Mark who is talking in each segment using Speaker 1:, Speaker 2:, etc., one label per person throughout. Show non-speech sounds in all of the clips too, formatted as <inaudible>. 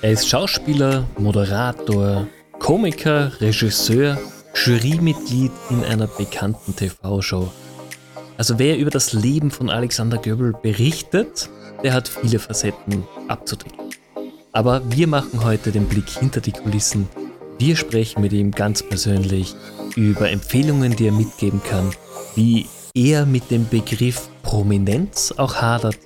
Speaker 1: Er ist Schauspieler, Moderator, Komiker, Regisseur, Jurymitglied in einer bekannten TV-Show. Also wer über das Leben von Alexander Göbel berichtet, der hat viele Facetten abzudecken. Aber wir machen heute den Blick hinter die Kulissen. Wir sprechen mit ihm ganz persönlich über Empfehlungen, die er mitgeben kann, wie er mit dem Begriff Prominenz auch hadert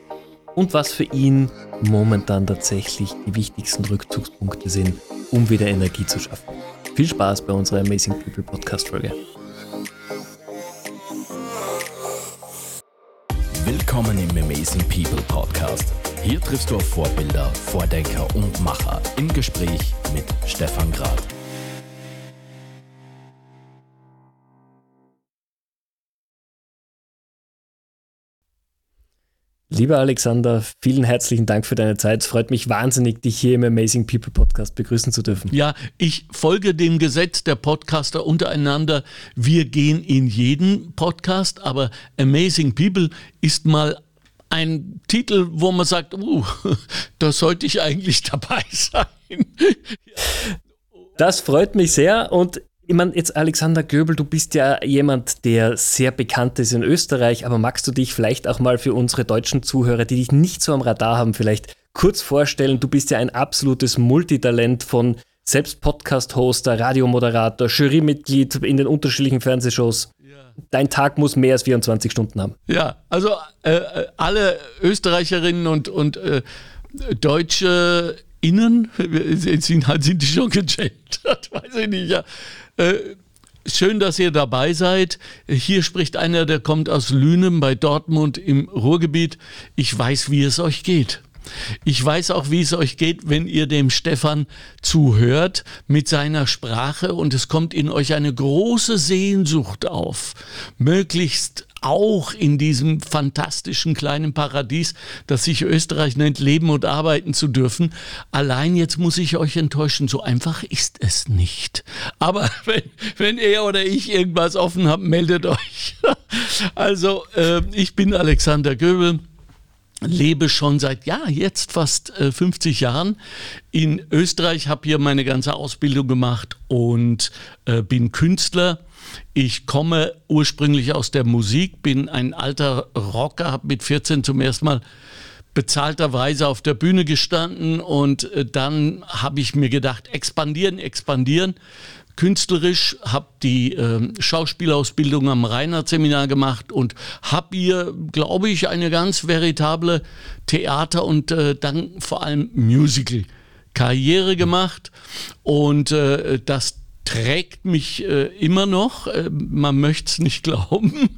Speaker 1: und was für ihn momentan tatsächlich die wichtigsten Rückzugspunkte sind, um wieder Energie zu schaffen. Viel Spaß bei unserer Amazing People Podcast Folge.
Speaker 2: Willkommen im Amazing People Podcast. Hier triffst du auf Vorbilder, Vordenker und Macher im Gespräch mit Stefan Grad.
Speaker 1: Lieber Alexander, vielen herzlichen Dank für deine Zeit. Es freut mich wahnsinnig, dich hier im Amazing People Podcast begrüßen zu dürfen.
Speaker 3: Ja, ich folge dem Gesetz der Podcaster untereinander. Wir gehen in jeden Podcast, aber Amazing People ist mal ein Titel, wo man sagt, uh, <laughs> da sollte ich eigentlich dabei <laughs> sein.
Speaker 1: Das freut mich sehr und ich meine, jetzt Alexander Göbel, du bist ja jemand, der sehr bekannt ist in Österreich, aber magst du dich vielleicht auch mal für unsere deutschen Zuhörer, die dich nicht so am Radar haben, vielleicht kurz vorstellen? Du bist ja ein absolutes Multitalent von selbst Podcast-Hoster, Radiomoderator, Jurymitglied in den unterschiedlichen Fernsehshows. Dein Tag muss mehr als 24 Stunden haben.
Speaker 3: Ja, also äh, äh, alle Österreicherinnen und, und äh, Deutsche innen, <laughs> sind, sind die schon gegendert, <laughs> weiß ich nicht, ja. Äh, schön, dass ihr dabei seid. Hier spricht einer, der kommt aus Lünen bei Dortmund im Ruhrgebiet. Ich weiß, wie es euch geht. Ich weiß auch, wie es euch geht, wenn ihr dem Stefan zuhört mit seiner Sprache und es kommt in euch eine große Sehnsucht auf, möglichst auch in diesem fantastischen kleinen Paradies, das sich Österreich nennt, leben und arbeiten zu dürfen. Allein jetzt muss ich euch enttäuschen, so einfach ist es nicht. Aber <laughs> wenn, wenn er oder ich irgendwas offen habt, meldet euch. <laughs> Also, äh, ich bin Alexander Göbel lebe schon seit ja jetzt fast äh, 50 Jahren in Österreich, habe hier meine ganze Ausbildung gemacht und äh, bin Künstler ich komme ursprünglich aus der Musik, bin ein alter Rocker, habe mit 14 zum ersten Mal bezahlterweise auf der Bühne gestanden und äh, dann habe ich mir gedacht, expandieren, expandieren. Künstlerisch habe die äh, Schauspielausbildung am Reinhardt-Seminar gemacht und habe hier, glaube ich, eine ganz veritable Theater- und äh, dann vor allem Musical-Karriere gemacht. Und äh, das trägt mich äh, immer noch, äh, man möchte es nicht <laughs> glauben.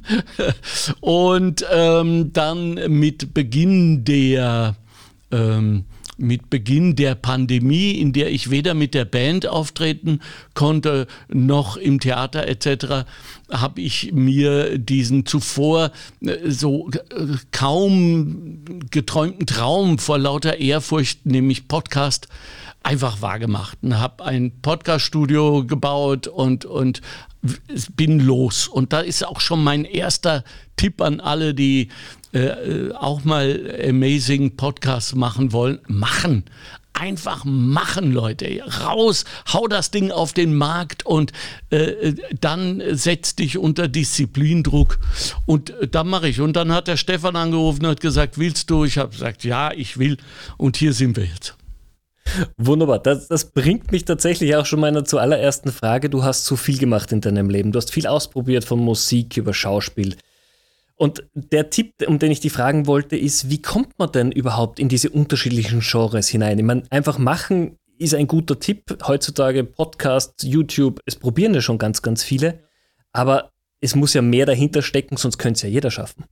Speaker 3: und ähm, dann mit Beginn der ähm, mit Beginn der Pandemie, in der ich weder mit der Band auftreten konnte, noch im Theater etc., habe ich mir diesen zuvor äh, so äh, kaum geträumten Traum vor lauter Ehrfurcht, nämlich Podcast, einfach wahrgemacht und habe ein Podcast-Studio gebaut und, und bin los. Und da ist auch schon mein erster Tipp an alle, die äh, auch mal Amazing Podcasts machen wollen. Machen. Einfach machen, Leute. Raus, hau das Ding auf den Markt und äh, dann setz dich unter Disziplindruck. Und äh, dann mache ich. Und dann hat der Stefan angerufen und hat gesagt, willst du? Ich habe gesagt, ja, ich will. Und hier sind wir jetzt.
Speaker 1: Wunderbar. Das, das, bringt mich tatsächlich auch schon meiner zuallerersten Frage. Du hast so viel gemacht in deinem Leben. Du hast viel ausprobiert von Musik über Schauspiel. Und der Tipp, um den ich die fragen wollte, ist, wie kommt man denn überhaupt in diese unterschiedlichen Genres hinein? Ich meine, einfach machen ist ein guter Tipp. Heutzutage Podcast, YouTube, es probieren ja schon ganz, ganz viele. Aber es muss ja mehr dahinter stecken, sonst könnte es ja jeder schaffen.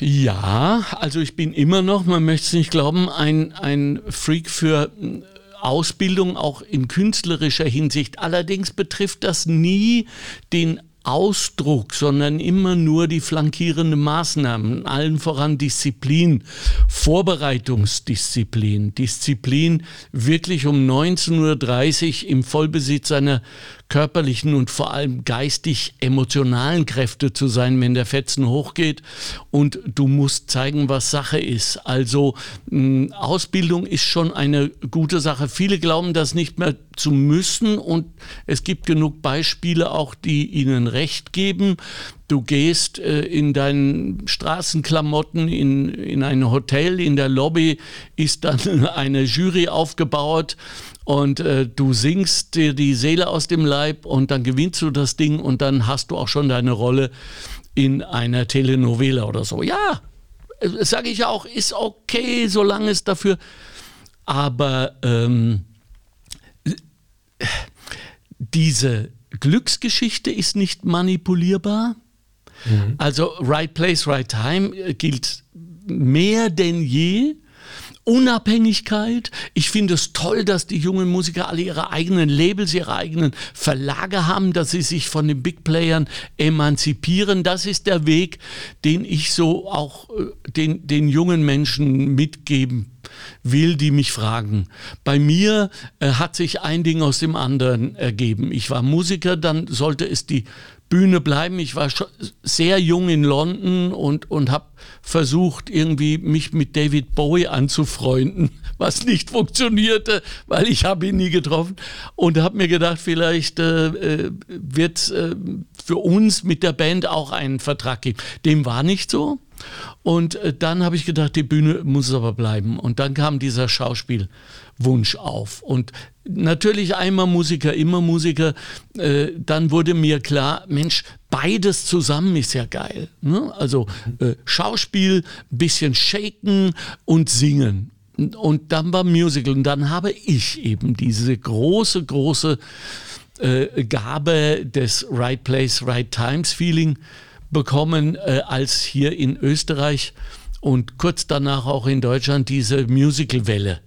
Speaker 3: Ja, also ich bin immer noch, man möchte es nicht glauben, ein, ein Freak für äh, Ausbildung, auch in künstlerischer Hinsicht. Allerdings betrifft das nie den Ausdruck, sondern immer nur die flankierenden Maßnahmen, allen voran Disziplin, Vorbereitungsdisziplin, Disziplin wirklich um 19.30 Uhr im Vollbesitz einer körperlichen und vor allem geistig emotionalen Kräfte zu sein, wenn der Fetzen hochgeht und du musst zeigen, was Sache ist. Also mh, Ausbildung ist schon eine gute Sache. Viele glauben das nicht mehr zu müssen und es gibt genug Beispiele auch, die ihnen recht geben. Du gehst äh, in deinen Straßenklamotten in, in ein Hotel, in der Lobby ist dann <laughs> eine Jury aufgebaut und äh, du singst dir die Seele aus dem Leib und dann gewinnst du das Ding und dann hast du auch schon deine Rolle in einer Telenovela oder so. Ja, äh, sage ich auch, ist okay, solange es dafür. Aber ähm, diese Glücksgeschichte ist nicht manipulierbar. Mhm. Also Right Place, Right Time äh, gilt mehr denn je. Unabhängigkeit. Ich finde es toll, dass die jungen Musiker alle ihre eigenen Labels, ihre eigenen Verlage haben, dass sie sich von den Big Playern emanzipieren. Das ist der Weg, den ich so auch äh, den, den jungen Menschen mitgeben will, die mich fragen. Bei mir äh, hat sich ein Ding aus dem anderen ergeben. Ich war Musiker, dann sollte es die Bühne bleiben. Ich war sehr jung in London und, und habe versucht, irgendwie mich mit David Bowie anzufreunden, <laughs> was nicht funktionierte, weil ich habe ihn nie getroffen. Und habe mir gedacht, vielleicht äh, äh wird es äh, für uns mit der Band auch einen Vertrag geben. Dem war nicht so. Und äh, dann habe ich gedacht, die Bühne muss aber bleiben. Und dann kam dieser Schauspielwunsch auf. Und natürlich einmal Musiker, immer Musiker. Äh, dann wurde mir klar, Mensch, beides zusammen ist ja geil. Ne? Also äh, Schauspiel, bisschen shaken und singen. Und dann war Musical. Und dann habe ich eben diese große, große äh, Gabe des Right Place, Right Times Feeling bekommen, äh, als hier in Österreich und kurz danach auch in Deutschland diese Musicalwelle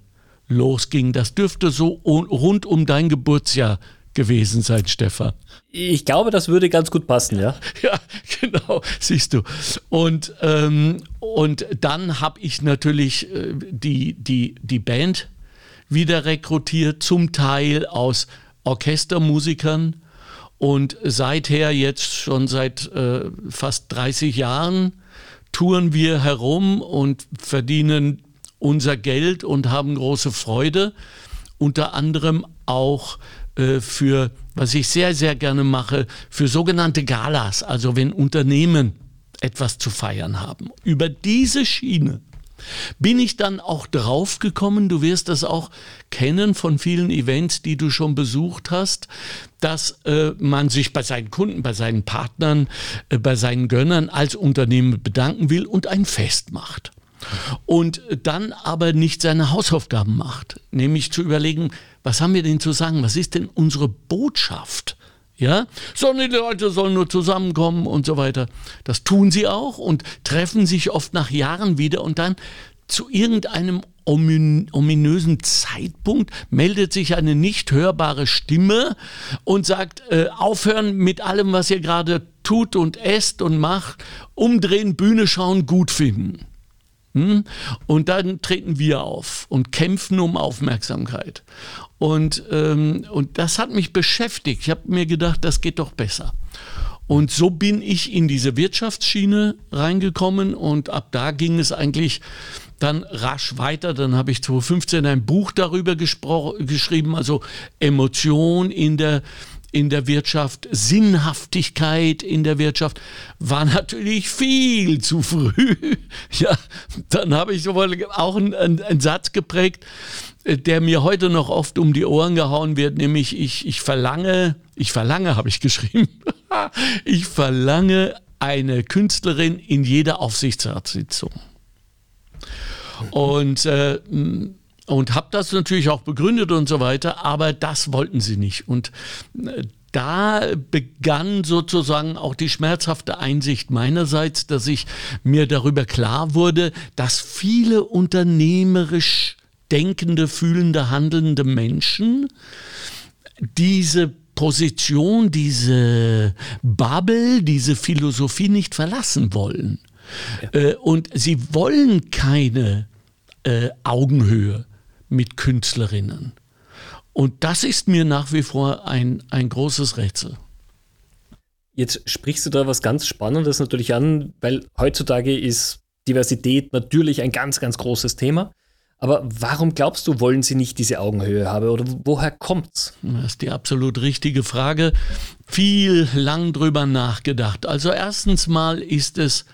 Speaker 3: losging. Das dürfte so rund um dein Geburtsjahr gewesen sein, Stefan.
Speaker 1: Ich glaube, das würde ganz gut passen, ja. <laughs>
Speaker 3: Ja, genau, siehst du. Und, ähm, und dann habe ich natürlich äh, die, die, die Band wieder rekrutiert, zum Teil aus Orchestermusikern und seither jetzt schon seit äh, fast 30 Jahren touren wir herum und verdienen unser Geld und haben große Freude. Unter anderem auch äh, für, was ich sehr, sehr gerne mache, für sogenannte Galas, also wenn Unternehmen etwas zu feiern haben. Über diese Schiene bin ich dann auch draufgekommen, du wirst das auch kennen von vielen Events, die du schon besucht hast, dass äh, man sich bei seinen Kunden, bei seinen Partnern, äh, bei seinen Gönnern als Unternehmen bedanken will und ein Fest macht. Und dann aber nicht seine Hausaufgaben macht, nämlich zu überlegen, was haben wir denn zu sagen, was ist denn unsere Botschaft? Ja, sondern die Leute sollen nur zusammenkommen und so weiter. Das tun sie auch und treffen sich oft nach Jahren wieder und dann zu irgendeinem ominösen Zeitpunkt meldet sich eine nicht hörbare Stimme und sagt, äh, aufhören mit allem, was ihr gerade tut und esst und macht, umdrehen, Bühne schauen, gut finden. Hm? Und dann treten wir auf und kämpfen um Aufmerksamkeit. Und, ähm, und das hat mich beschäftigt. Ich habe mir gedacht, das geht doch besser. Und so bin ich in diese Wirtschaftsschiene reingekommen und ab da ging es eigentlich dann rasch weiter. Dann habe ich 2015 ein Buch darüber geschrieben, also Emotion in der in der Wirtschaft, Sinnhaftigkeit in der Wirtschaft, war natürlich viel zu früh. <laughs> Ja, dann habe ich wohl auch einen, einen, Satz geprägt, äh, der mir heute noch oft um die Ohren gehauen wird, nämlich ich, ich verlange, ich verlange, habe ich geschrieben, <laughs> ich verlange eine Künstlerin in jeder Aufsichtsratssitzung. Und äh, und habe das natürlich auch begründet und so weiter, aber das wollten sie nicht. Und äh, da begann sozusagen auch die schmerzhafte Einsicht meinerseits, dass ich mir darüber klar wurde, dass viele unternehmerisch denkende, fühlende, handelnde Menschen diese Position, diese Bubble, diese Philosophie nicht verlassen wollen. Ja. Äh, und sie wollen keine äh, Augenhöhe mit Künstlerinnen. Und das ist mir nach wie vor ein, ein großes Rätsel.
Speaker 1: Jetzt sprichst du da was ganz Spannendes natürlich an, weil heutzutage ist Diversität natürlich ein ganz, ganz großes Thema. Aber warum glaubst du, wollen sie nicht diese Augenhöhe haben oder woher kommt's?
Speaker 3: Das ist die absolut richtige Frage. Viel lang drüber nachgedacht. Also erstens mal ist es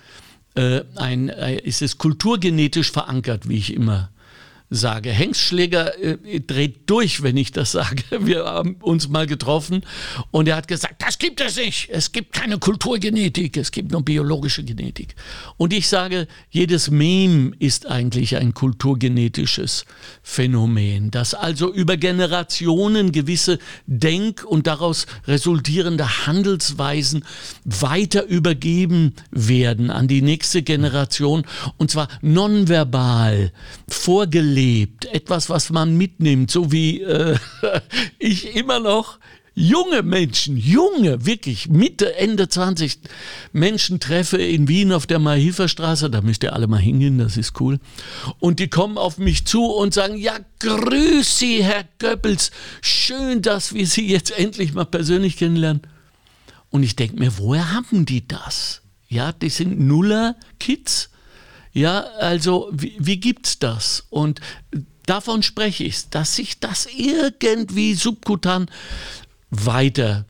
Speaker 3: äh, ein, äh, ist es kulturgenetisch verankert, wie ich immer sage. Hengstschläger äh, dreht durch, wenn ich das sage. <laughs> Wir haben uns mal getroffen und er hat gesagt, das gibt es nicht. Es gibt keine Kulturgenetik, es gibt nur biologische Genetik. Und ich sage, jedes Meme ist eigentlich ein kulturgenetisches Phänomen, das also über Generationen gewisse Denk- und daraus resultierende Handelsweisen weiter übergeben werden an die nächste Generation und zwar nonverbal, vorgelegt erlebt, etwas, was man mitnimmt, so wie äh, <laughs> ich immer noch junge Menschen, junge, wirklich Mitte, Ende 20 Menschen treffe in Wien auf der Mahilferstraße, da müsst ihr alle mal hingehen, das ist cool. Und die kommen auf mich zu und sagen, ja, grüß Sie, Herr Goebbels, schön, dass wir Sie jetzt endlich mal persönlich kennenlernen. Und ich denke mir, woher haben die das? Ja, die sind Nuller-Kids ja, also wie, wie gibt's das? Und davon spreche ich, dass sich das irgendwie subkutan weiter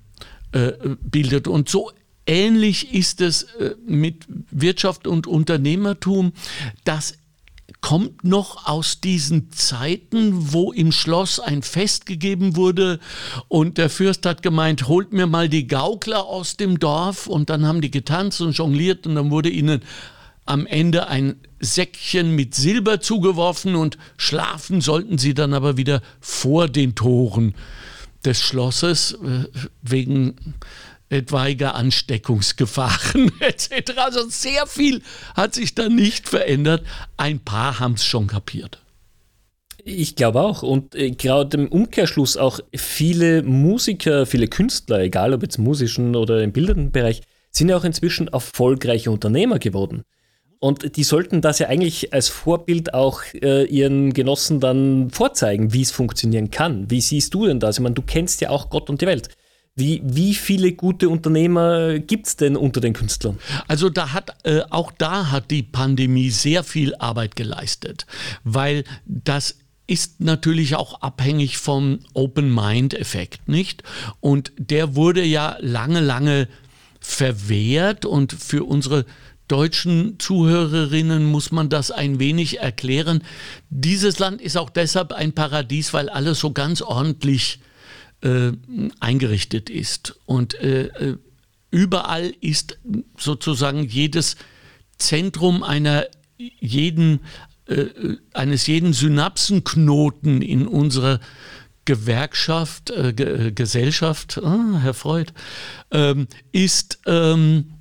Speaker 3: äh, bildet. Und so ähnlich ist es äh, mit Wirtschaft und Unternehmertum. Das kommt noch aus diesen Zeiten, wo im Schloss ein Fest gegeben wurde und der Fürst hat gemeint, holt mir mal die Gaukler aus dem Dorf und dann haben die getanzt und jongliert und dann wurde ihnen am Ende ein Säckchen mit Silber zugeworfen und schlafen sollten sie dann aber wieder vor den Toren des Schlosses äh, wegen etwaiger Ansteckungsgefahren <laughs> etc. Also sehr viel hat sich da nicht verändert. Ein paar haben es schon kapiert.
Speaker 1: Ich glaube auch. Und äh, gerade im Umkehrschluss auch viele Musiker, viele Künstler, egal ob jetzt musischen oder im bildenden Bereich, sind ja auch inzwischen erfolgreiche Unternehmer geworden. Und die sollten das ja eigentlich als Vorbild auch äh, ihren Genossen dann vorzeigen, wie es funktionieren kann. Wie siehst du denn das? Ich meine, du kennst ja auch Gott und die Welt. Wie, wie viele gute Unternehmer gibt es denn unter den Künstlern?
Speaker 3: Also da hat äh, auch da hat die Pandemie sehr viel Arbeit geleistet, weil das ist natürlich auch abhängig vom Open-Mind-Effekt, nicht? Und der wurde ja lange, lange verwehrt und für unsere deutschen Zuhörerinnen muss man das ein wenig erklären. Dieses Land ist auch deshalb ein Paradies, weil alles so ganz ordentlich äh, eingerichtet ist. Und äh, äh überall ist sozusagen jedes Zentrum einer jeden, äh, eines jeden Synapsenknoten in unserer Gewerkschaft, äh, Gesellschaft, ah, Herr Freud, ähm, ist ähm,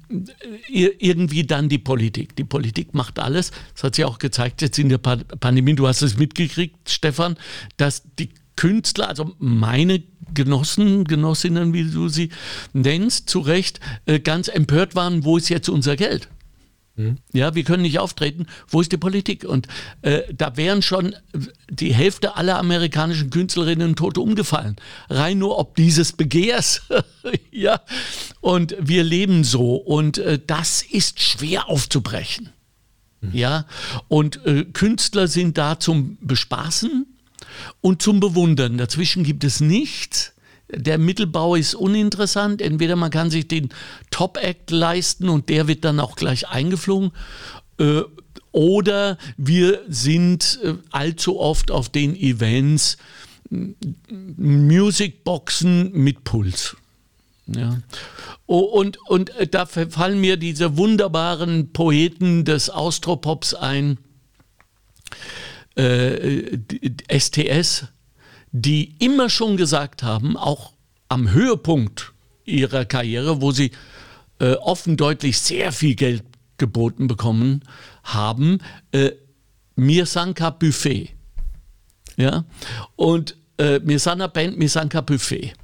Speaker 3: irgendwie dann die Politik. Die Politik macht alles. Das hat sich auch gezeigt jetzt in der Pandemie. Du hast es mitgekriegt, Stefan, dass die Künstler, also meine Genossen, Genossinnen, wie du sie nennst, zu Recht, äh, ganz empört waren, wo ist jetzt unser Geld? Mhm. Ja, wir können nicht auftreten. Wo ist die Politik? Und äh, da wären schon die Hälfte aller amerikanischen Künstlerinnen tot umgefallen. Rein nur ob dieses Begehrs. <laughs> ja. Und wir leben so. Und äh, das ist schwer aufzubrechen. Mhm. Ja. Und äh, Künstler sind da zum Bespaßen und zum Bewundern. Dazwischen gibt es nichts. Der Mittelbau ist uninteressant. Entweder man kann sich den Top-Act leisten und der wird dann auch gleich eingeflogen. Äh, oder wir sind äh, allzu oft auf den Events Musicboxen mit Puls. Ja. und, und äh, da fallen mir diese wunderbaren Poeten des Austropops ein. Äh, STS, die immer schon gesagt haben, auch am Höhepunkt ihrer Karriere, wo sie äh, offen deutlich sehr viel Geld geboten bekommen haben, äh, Mirsanka Buffet. Ja, und äh, Mirsanka Band, Mirsanka Buffet.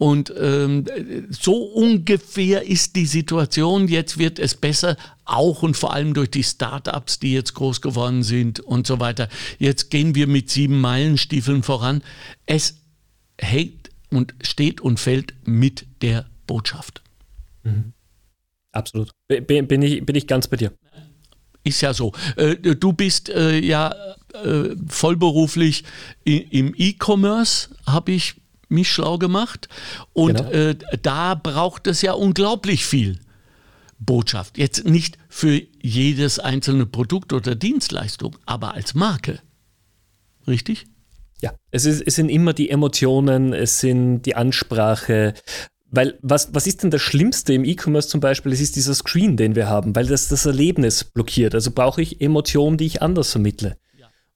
Speaker 3: Und ähm, so ungefähr ist die Situation. Jetzt wird es besser, auch und vor allem durch die Startups, die jetzt groß geworden sind und so weiter. Jetzt gehen wir mit sieben Meilenstiefeln voran. Es hängt und steht und fällt mit der Botschaft.
Speaker 1: Mhm. Absolut. Bin, ich, bin ich ganz bei dir.
Speaker 3: Ist ja so. Äh, du bist äh, ja äh, vollberuflich im E-Commerce, habe ich mich schlau gemacht. Und genau. da braucht es ja unglaublich viel Botschaft. Jetzt nicht für jedes einzelne Produkt oder Dienstleistung, aber als Marke. Richtig?
Speaker 1: Ja, es, ist, es sind immer die Emotionen, es sind die Ansprache, weil was, was ist denn das Schlimmste im E-Commerce zum Beispiel? Es ist dieser Screen, den wir haben, weil das das Erlebnis blockiert. Also brauche ich Emotionen, die ich anders vermittle.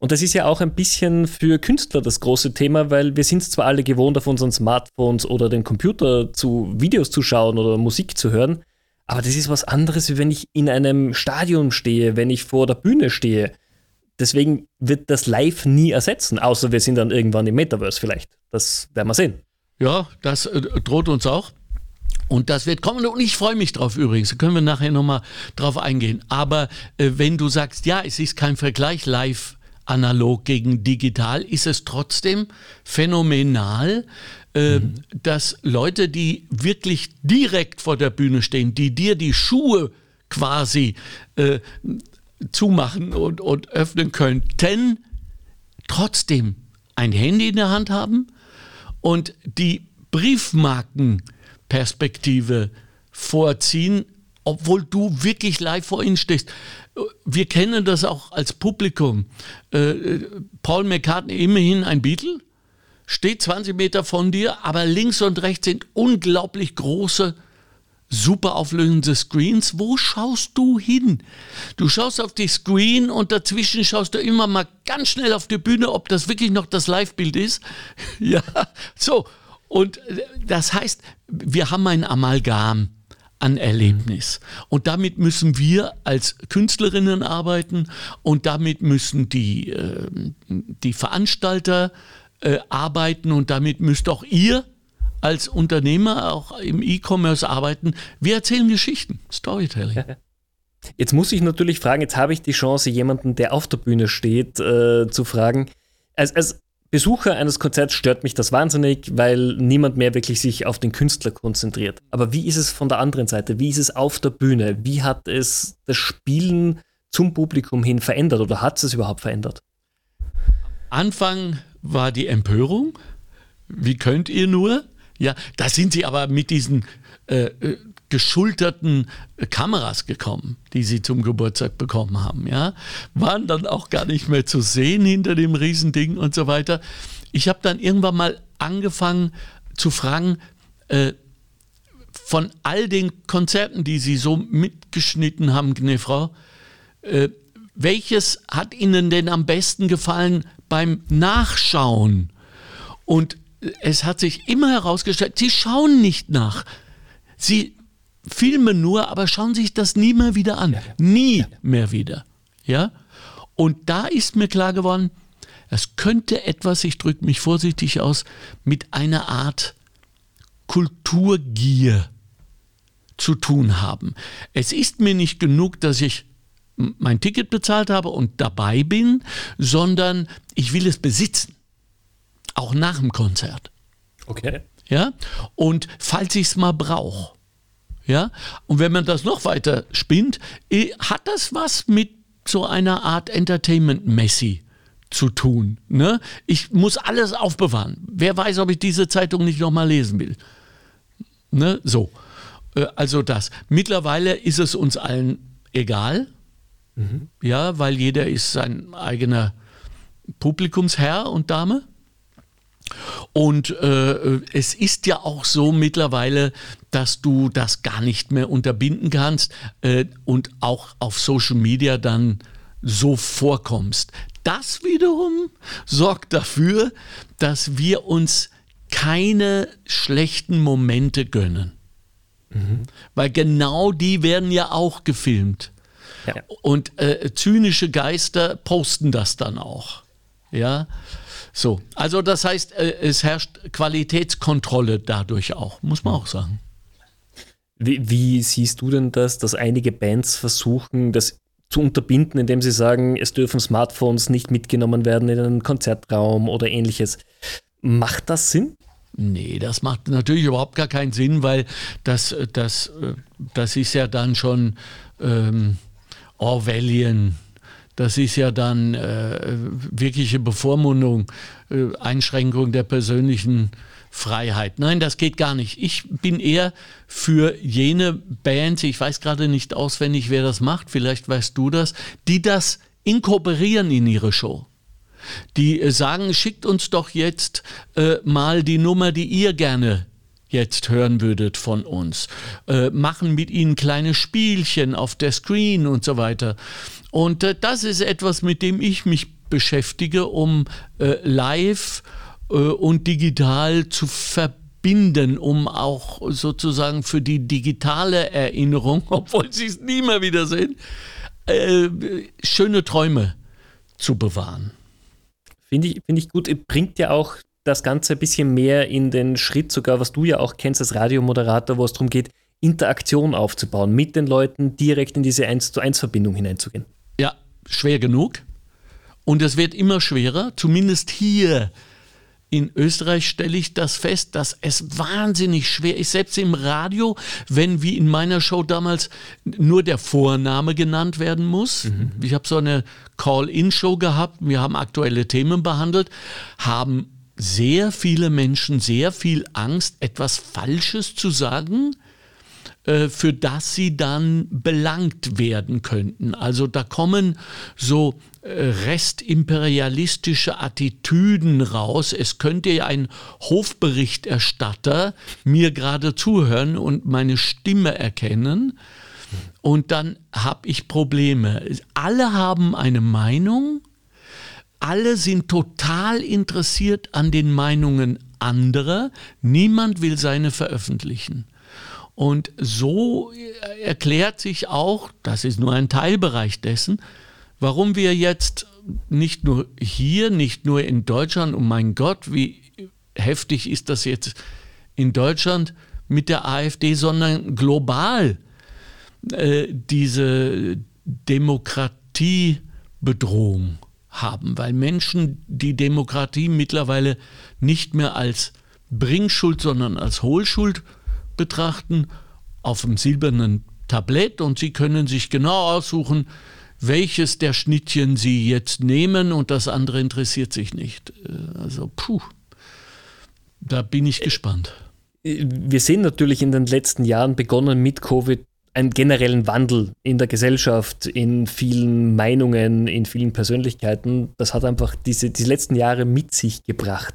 Speaker 1: Und das ist ja auch ein bisschen für Künstler das große Thema, weil wir sind zwar alle gewohnt, auf unseren Smartphones oder den Computer zu Videos zu schauen oder Musik zu hören, aber das ist was anderes, wie wenn ich in einem Stadion stehe, wenn ich vor der Bühne stehe. Deswegen wird das live nie ersetzen, außer wir sind dann irgendwann im Metaverse vielleicht. Das werden wir sehen.
Speaker 3: Ja, das äh, droht uns auch. Und das wird kommen und ich freue mich drauf übrigens. Da können wir nachher nochmal drauf eingehen. Aber äh, wenn du sagst, ja, es ist kein Vergleich live analog gegen digital, ist es trotzdem phänomenal, äh, mhm. dass Leute, die wirklich direkt vor der Bühne stehen, die dir die Schuhe quasi äh, zumachen und, und öffnen könnten, trotzdem ein Handy in der Hand haben und die Briefmarkenperspektive vorziehen, obwohl du wirklich live vor ihnen stehst. Wir kennen das auch als Publikum. Äh, Paul McCartney, immerhin ein Beatle, steht 20 Meter von dir, aber links und rechts sind unglaublich große super auflösende Screens. Wo schaust du hin? Du schaust auf die Screen und dazwischen schaust du immer mal ganz schnell auf die Bühne, ob das wirklich noch das Live-Bild ist. <laughs> ja, so. Und äh, das heißt, wir haben ein Amalgam an Erlebnis. Und damit müssen wir als Künstlerinnen arbeiten und damit müssen die, äh, die Veranstalter äh, arbeiten und damit müsst auch ihr als Unternehmer auch im E-Commerce arbeiten. Wir erzählen Geschichten, Storytelling. <laughs>
Speaker 1: Jetzt muss ich natürlich fragen, jetzt habe ich die Chance, jemanden, der auf der Bühne steht, äh, zu fragen. Als, als Besucher eines Konzerts stört mich das wahnsinnig, weil niemand mehr wirklich sich auf den Künstler konzentriert. Aber wie ist es von der anderen Seite? Wie ist es auf der Bühne? Wie hat es das Spielen zum Publikum hin verändert oder hat es es überhaupt verändert?
Speaker 3: Anfang war die Empörung. Wie könnt ihr nur? Ja, da sind sie aber mit diesen äh, äh, geschulterten Kameras gekommen, die sie zum Geburtstag bekommen haben. Ja, waren dann auch gar nicht mehr zu sehen hinter dem Riesending und so weiter. Ich habe dann irgendwann mal angefangen zu fragen, äh, von all den Konzerten, die Sie so mitgeschnitten haben, Gnefrau, äh, welches hat Ihnen denn am besten gefallen beim Nachschauen? Und es hat sich immer herausgestellt, sie schauen nicht nach. Sie filmen nur, aber schauen sich das nie mehr wieder an. Nie mehr wieder. Ja? Und da ist mir klar geworden, es könnte etwas, ich drücke mich vorsichtig aus, mit einer Art Kulturgier zu tun haben. Es ist mir nicht genug, dass ich mein Ticket bezahlt habe und dabei bin, sondern ich will es besitzen auch nach dem Konzert.
Speaker 1: Okay.
Speaker 3: Ja, und falls ich es mal brauche. Ja, und wenn man das noch weiter spinnt, eh, hat das was mit so einer Art Entertainment-Messi zu tun. Ne? Ich muss alles aufbewahren. Wer weiß, ob ich diese Zeitung nicht nochmal lesen will. Ne? So. Äh, also das. Mittlerweile ist es uns allen egal. Mhm. Ja, weil jeder ist sein eigener Publikumsherr und Dame. Und äh, es ist ja auch so mittlerweile, dass du das gar nicht mehr unterbinden kannst äh, und auch auf Social Media dann so vorkommst. Das wiederum sorgt dafür, dass wir uns keine schlechten Momente gönnen. Mhm. Weil genau die werden ja auch gefilmt. Ja. Und äh, zynische Geister posten das dann auch. Ja. So, also das heißt, äh, es herrscht Qualitätskontrolle dadurch auch, muss man auch sagen.
Speaker 1: Wie, wie, siehst du denn das, dass einige Bands versuchen, das zu unterbinden, indem sie sagen, es dürfen Smartphones nicht mitgenommen werden in einen Konzertraum oder ähnliches? Macht das Sinn?
Speaker 3: Nee, das macht natürlich überhaupt gar keinen Sinn, weil das, das, das ist ja dann schon ähm, Orwellian. Das ist ja dann äh, wirkliche Bevormundung, äh, Einschränkung der persönlichen Freiheit. Nein, das geht gar nicht. Ich bin eher für jene Bands, ich weiß gerade nicht auswendig, wer das macht, vielleicht weißt du das, die das inkorporieren in ihre Show die äh, sagen, schickt uns doch jetzt äh, mal die Nummer, die ihr gerne jetzt hören würdet von uns. Äh, machen mit ihnen kleine Spielchen auf der Screen und so weiter. Und äh, das ist etwas, mit dem ich mich beschäftige, um äh, live äh, und digital zu verbinden, um auch sozusagen für die digitale Erinnerung, <laughs> obwohl sie es nie mehr wieder sehen, schöne Träume zu bewahren.
Speaker 1: Finde ich, find ich gut. Bringt ja auch das Ganze ein bisschen mehr in den Schritt, sogar was du ja auch kennst als Radiomoderator, wo es darum geht, Interaktion aufzubauen, mit den Leuten direkt in diese 1 zu 1 Verbindung hineinzugehen.
Speaker 3: Schwer genug. Und es wird immer schwerer, zumindest hier in Österreich stelle ich das fest, dass es wahnsinnig schwer ist, selbst im Radio, wenn wie in meiner Show damals nur der Vorname genannt werden muss. Mhm. Ich habe so eine Call-in-Show gehabt, wir haben aktuelle Themen behandelt, haben sehr viele Menschen sehr viel Angst, etwas Falsches zu sagen für das sie dann belangt werden könnten. Also da kommen so äh, restimperialistische Attitüden raus. Es könnte ja ein Hofberichterstatter mir gerade zuhören und meine Stimme erkennen. Und dann habe ich Probleme. Alle haben eine Meinung, alle sind total interessiert an den Meinungen anderer, niemand will seine veröffentlichen. Und so erklärt sich auch, das ist nur ein Teilbereich dessen, warum wir jetzt nicht nur hier, nicht nur in Deutschland, oh mein Gott, wie heftig ist das jetzt in Deutschland mit der AfD, sondern global äh, diese Demokratiebedrohung haben, weil Menschen die Demokratie mittlerweile nicht mehr als Bringschuld, sondern als Hohlschuld betrachten auf dem silbernen Tablett und Sie können sich genau aussuchen, welches der Schnittchen Sie jetzt nehmen und das andere interessiert sich nicht. Äh, also, puh, da bin ich gespannt.
Speaker 1: Wir sehen natürlich in den letzten Jahren begonnen mit Covid einen generellen Wandel in der Gesellschaft, in vielen Meinungen, in vielen Persönlichkeiten. Das hat einfach diese, diese letzten Jahre mit sich gebracht.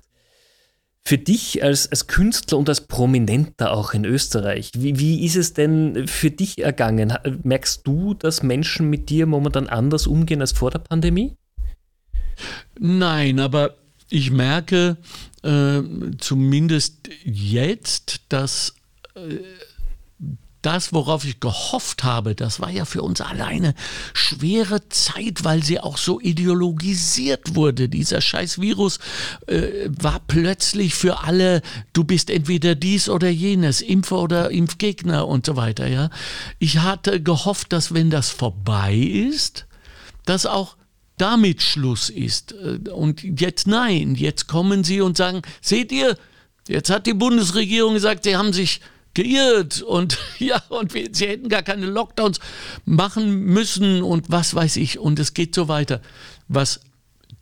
Speaker 1: Für dich als, als Künstler und als Prominenter auch in Österreich, wie, wie ist es denn für dich ergangen? Merkst du, dass Menschen mit dir momentan anders umgehen als vor der Pandemie?
Speaker 3: Nein, aber ich merke äh, zumindest jetzt, dass äh, das, worauf ich gehofft habe, das war ja für uns alle eine schwere Zeit, weil sie auch so ideologisiert wurde. Dieser scheiß Virus äh, war plötzlich für alle, du bist entweder dies oder jenes, Impfer oder Impfgegner und so weiter. Ja, ich hatte gehofft, dass wenn das vorbei ist, dass auch damit Schluss ist. Äh, und jetzt nein, jetzt kommen sie und sagen, seht ihr, jetzt hat die Bundesregierung gesagt, sie haben sich geirrt und <laughs> ja, und wir, sie hätten gar keine Lockdowns machen müssen und was weiß ich. Und es geht so weiter. Was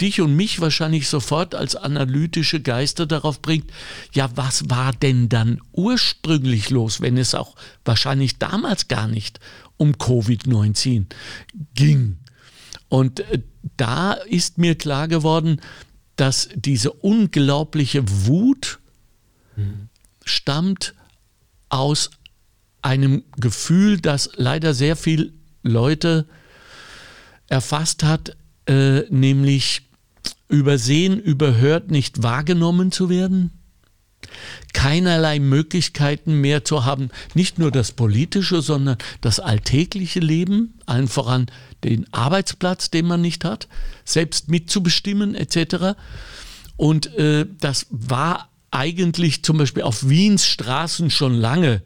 Speaker 3: dich und mich wahrscheinlich sofort als analytische Geister darauf bringt, ja, was war denn dann ursprünglich los, wenn es auch wahrscheinlich damals gar nicht um Covid-19 ging. Und äh, da ist mir klar geworden, dass diese unglaubliche Wut mhm. stammt aus einem Gefühl, das leider sehr viele Leute erfasst hat, äh, nämlich übersehen, überhört, nicht wahrgenommen zu werden, keinerlei Möglichkeiten mehr zu haben, nicht nur das politische, sondern das alltägliche Leben, allen voran den Arbeitsplatz, den man nicht hat, selbst mitzubestimmen etc. Und äh, das war eigentlich zum Beispiel auf Wiens Straßen schon lange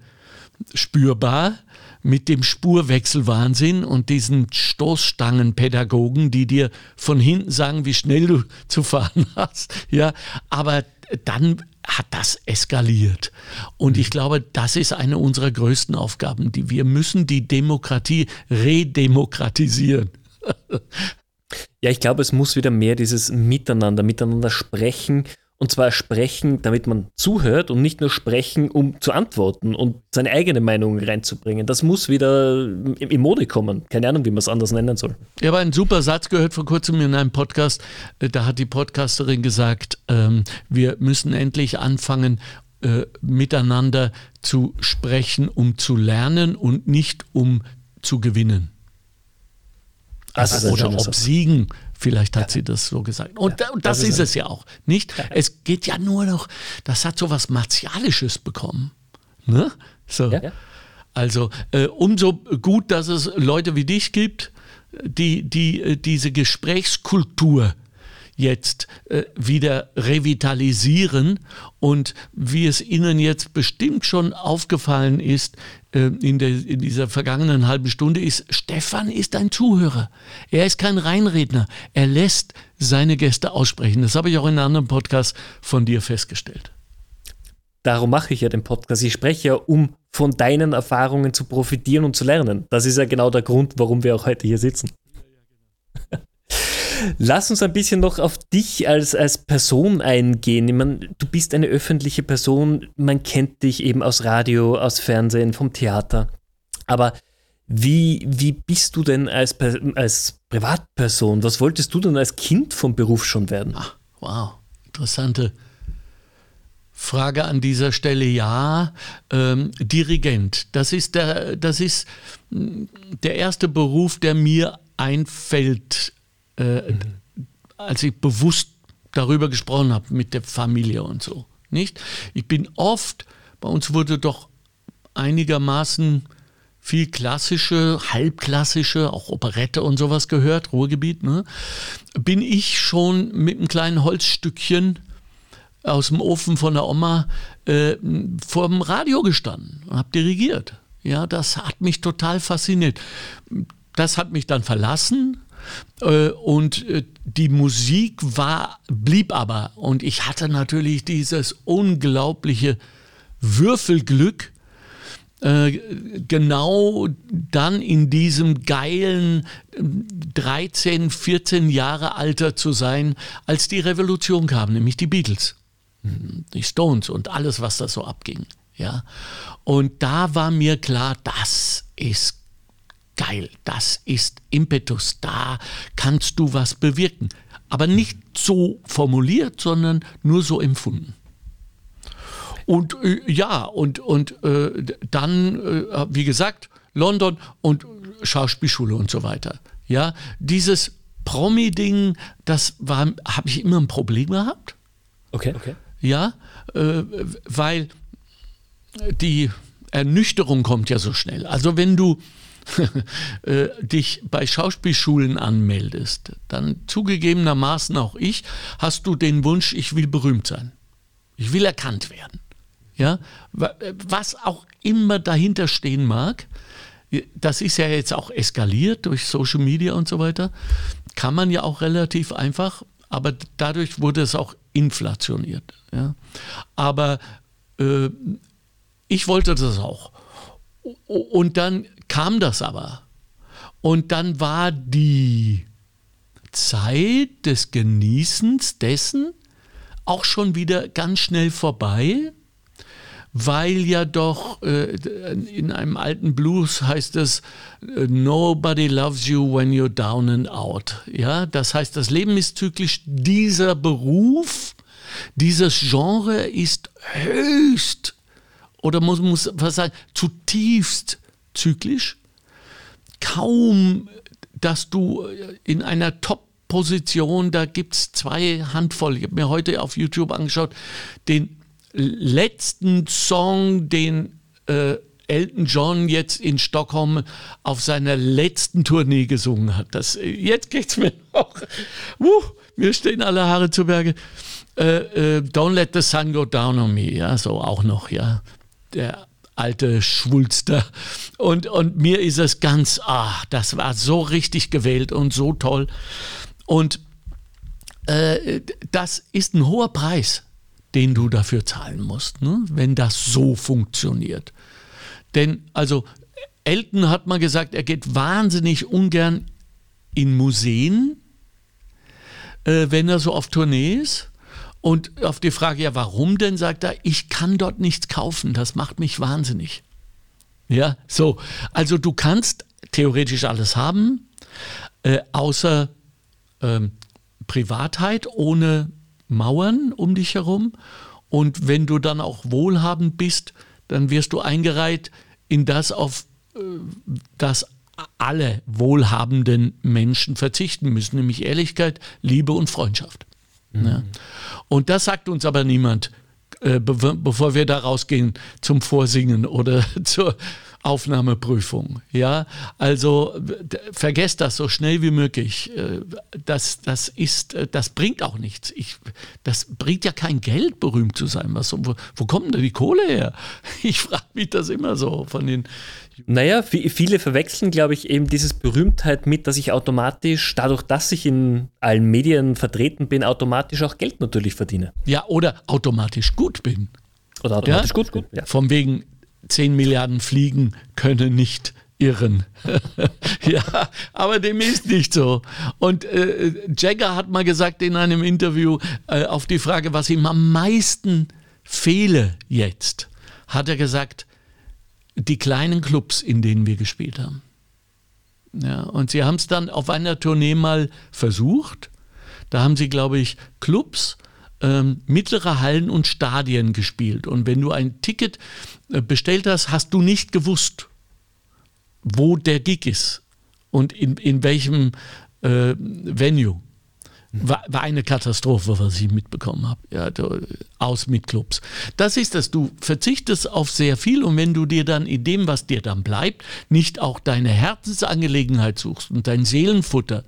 Speaker 3: spürbar mit dem Spurwechselwahnsinn und diesen Stoßstangenpädagogen, die dir von hinten sagen, wie schnell du zu fahren <laughs> hast. Ja, aber dann hat das eskaliert. Und ich glaube, das ist eine unserer größten Aufgaben, die wir müssen die Demokratie redemokratisieren. <laughs>
Speaker 1: Ja, ich glaube, es muss wieder mehr dieses Miteinander, miteinander sprechen und zwar sprechen, damit man zuhört und nicht nur sprechen, um zu antworten und seine eigene Meinung reinzubringen. Das muss wieder in Mode kommen. Keine Ahnung, wie man es anders nennen soll.
Speaker 3: Ich habe einen super Satz gehört vor kurzem in einem Podcast. Äh, da hat die Podcasterin gesagt, ähm, wir müssen endlich anfangen, äh, miteinander zu sprechen, um zu lernen und nicht um zu gewinnen. Also, oder obsiegen. Vielleicht hat ja. sie das so gesagt. Und, ja, und das, das, ist, es ja auch, nicht? Ja. Es geht ja nur noch, das hat so was Martialisches bekommen. Ne? So. Also äh, umso gut, dass es Leute wie dich gibt, die, die äh, diese Gesprächskultur jetzt äh, wieder revitalisieren und wie es Ihnen jetzt bestimmt schon aufgefallen ist äh, in, der, in dieser vergangenen halben Stunde, ist, Stefan ist ein Zuhörer. Er ist kein Reinredner. Er lässt seine Gäste aussprechen. Das habe ich auch in einem anderen Podcast von dir festgestellt.
Speaker 1: Darum mache ich ja den Podcast. Ich spreche ja, um von deinen Erfahrungen zu profitieren und zu lernen. Das ist ja genau der Grund, warum wir auch heute hier sitzen. Lass uns ein bisschen noch auf dich als, als Person eingehen. Ich meine, du bist eine öffentliche Person, man kennt dich eben aus Radio, aus Fernsehen, vom Theater. Aber wie, wie bist du denn als, als Privatperson? Was wolltest du denn als Kind vom Beruf schon werden?
Speaker 3: Ach, wow, interessante Frage an dieser Stelle. Ja, ähm, Dirigent. Das ist, der, das ist hm, der erste Beruf, der mir einfällt äh, als ich bewusst darüber gesprochen habe mit der Familie und so. Nicht? Ich bin oft, bei uns wurde doch einigermaßen viel klassische, halbklassische, auch Operette und sowas gehört, Ruhrgebiet, ne? bin ich schon mit einem kleinen Holzstückchen aus dem Ofen von der Oma äh, vor dem Radio gestanden und habe dirigiert. Ja, das hat mich total fasziniert. Das hat mich dann verlassen, und äh, die Musik war, blieb aber. Und ich hatte natürlich dieses unglaubliche Würfelglück, äh, genau dann in diesem geilen 13, 14 Jahre Alter zu sein, als die Revolution kam, nämlich die Beatles, die Stones und alles, was da so abging. Ja. Und da war mir klar, das ist geil, das ist Impetus, da kannst du was bewirken. Aber nicht so formuliert, sondern nur so empfunden. Und äh, ja, und, und äh, dann, äh, wie gesagt, London und Schauspielschule und so weiter. Ja, dieses Promi-Ding, das war, habe ich immer ein Problem gehabt.
Speaker 1: Okay, okay.
Speaker 3: Ja, äh, weil die Ernüchterung kommt ja so schnell. Also wenn du <laughs> äh, dich bei Schauspielschulen anmeldest, dann zugegebenermaßen auch ich, hast du den Wunsch, ich will berühmt sein. Ich will erkannt werden. Ja, was auch immer dahinter stehen mag, das ist ja jetzt auch eskaliert durch Social Media und so weiter, kann man ja auch relativ einfach, aber dadurch wurde es auch inflationiert. Ja. Aber äh, ich wollte das auch. Und dann kam das aber. Und dann war die Zeit des Genießens dessen auch schon wieder ganz schnell vorbei, weil ja doch äh, in einem alten Blues heißt es Nobody loves you when you're down and out. Ja, das heißt, das Leben ist zyklisch. Dieser Beruf, dieses Genre ist höchst oder muss, was sagen, zutiefst zyklisch. Kaum, dass du in einer Top-Position, da gibt es zwei Handvoll, ich habe mir heute auf YouTube angeschaut, den letzten Song, den äh, Elton John jetzt in Stockholm auf seiner letzten Tournee gesungen hat. Das, jetzt es mir <laughs> noch. Uh, mir stehen alle Haare zu Berge. Äh, äh, Don't let the sun go down on me, ja, so auch noch, ja der alte Schwulster. Und, und mir ist es ganz, ah, das war so richtig gewählt und so toll. Und äh, das ist ein hoher Preis, den du dafür zahlen musst, ne? wenn das so funktioniert. Denn also Elton hat mal gesagt, er geht wahnsinnig ungern in Museen, äh, wenn er so auf Tournee ist. Und auf die Frage, ja, warum denn, sagt er, ich kann dort nichts kaufen, das macht mich wahnsinnig. Ja, so. Also du kannst theoretisch alles haben, äh, außer ähm, Privatheit ohne Mauern um dich herum. Und wenn du dann auch wohlhabend bist, dann wirst du eingereiht in das, auf äh, das alle wohlhabenden Menschen verzichten müssen, nämlich Ehrlichkeit, Liebe und Freundschaft. Mhm. Ja. Und das sagt uns aber niemand, äh, bevor wir da rausgehen zum Vorsingen oder <laughs> zur Aufnahmeprüfung. Ja, also vergesst das so schnell wie möglich. Äh, das, das ist, äh, das bringt auch nichts. Ich, das bringt ja kein Geld, berühmt zu sein. Was, wo, wo kommt denn die Kohle her? <laughs> Ich frage mich das immer so von den
Speaker 1: naja, viele verwechseln, glaube ich, eben dieses Berühmtheit mit, dass ich automatisch, dadurch, dass ich in allen Medien vertreten bin, automatisch auch Geld natürlich verdiene.
Speaker 3: Ja, oder automatisch gut bin.
Speaker 1: Oder automatisch ja? gut, gut.
Speaker 3: Ja. Von wegen 10 Milliarden Fliegen können nicht irren. <laughs> ja, aber dem ist nicht so. Und äh, Jagger hat mal gesagt in einem Interview äh, auf die Frage, was ihm am meisten fehle jetzt, hat er gesagt, die kleinen Clubs, in denen wir gespielt haben. Ja, und sie haben es dann auf einer Tournee mal versucht. Da haben sie, glaube ich, Clubs, ähm, mittlere Hallen und Stadien gespielt. Und wenn du ein Ticket äh, bestellt hast, hast du nicht gewusst, wo der Gig ist und in, in welchem äh, Venue. War, war, eine Katastrophe, was ich mitbekommen habe. Ja, aus mit Clubs. Das ist das, du verzichtest auf sehr viel und wenn du dir dann in dem, was dir dann bleibt, nicht auch deine Herzensangelegenheit suchst und dein Seelenfutter,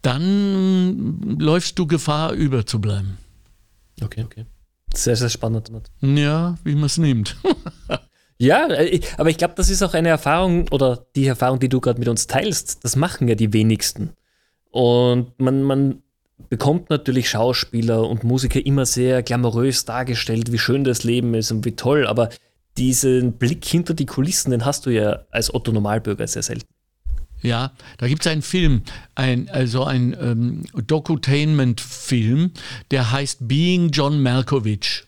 Speaker 3: dann läufst du Gefahr, überzubleiben.
Speaker 1: Okay, okay. Sehr, sehr spannend.
Speaker 3: Ja, wie man es nimmt. <laughs>
Speaker 1: Ja, äh, aber ich glaube, das ist auch eine Erfahrung oder die Erfahrung, die du gerade mit uns teilst. Das machen ja die wenigsten. Und man, man bekommt natürlich Schauspieler und Musiker immer sehr glamourös dargestellt, wie schön das Leben ist und wie toll, aber diesen Blick hinter die Kulissen, den hast du ja als Otto Normalbürger sehr selten.
Speaker 3: Ja, da gibt es einen Film, ein, also ein ähm, Docutainment-Film, der heißt Being John Malkovich.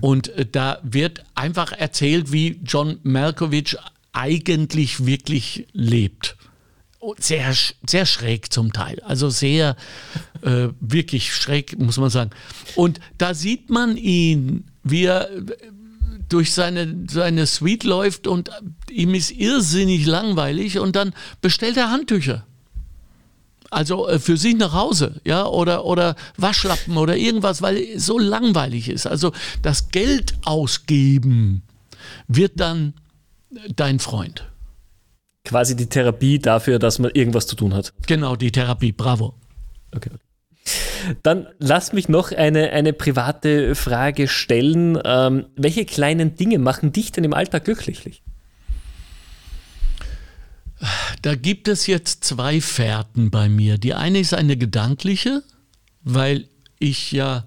Speaker 3: Und äh, da wird einfach erzählt, wie John Malkovich eigentlich wirklich lebt sehr, sehr schräg zum Teil. Also sehr, äh, wirklich schräg, muss man sagen. Und da sieht man ihn, wie er durch seine, seine Suite läuft und ihm ist irrsinnig langweilig und dann bestellt er Handtücher. Also äh, für sich nach Hause, ja, oder, oder Waschlappen oder irgendwas, weil es so langweilig ist. Also das Geld ausgeben wird dann dein Freund
Speaker 1: quasi die Therapie dafür, dass man irgendwas zu tun hat.
Speaker 3: Genau, die Therapie, bravo.
Speaker 1: Okay. Dann lass mich noch eine, eine private Frage stellen. Ähm, welche kleinen Dinge machen dich denn im Alltag glücklich?
Speaker 3: Da gibt es jetzt zwei Fährten bei mir. Die eine ist eine gedankliche, weil ich ja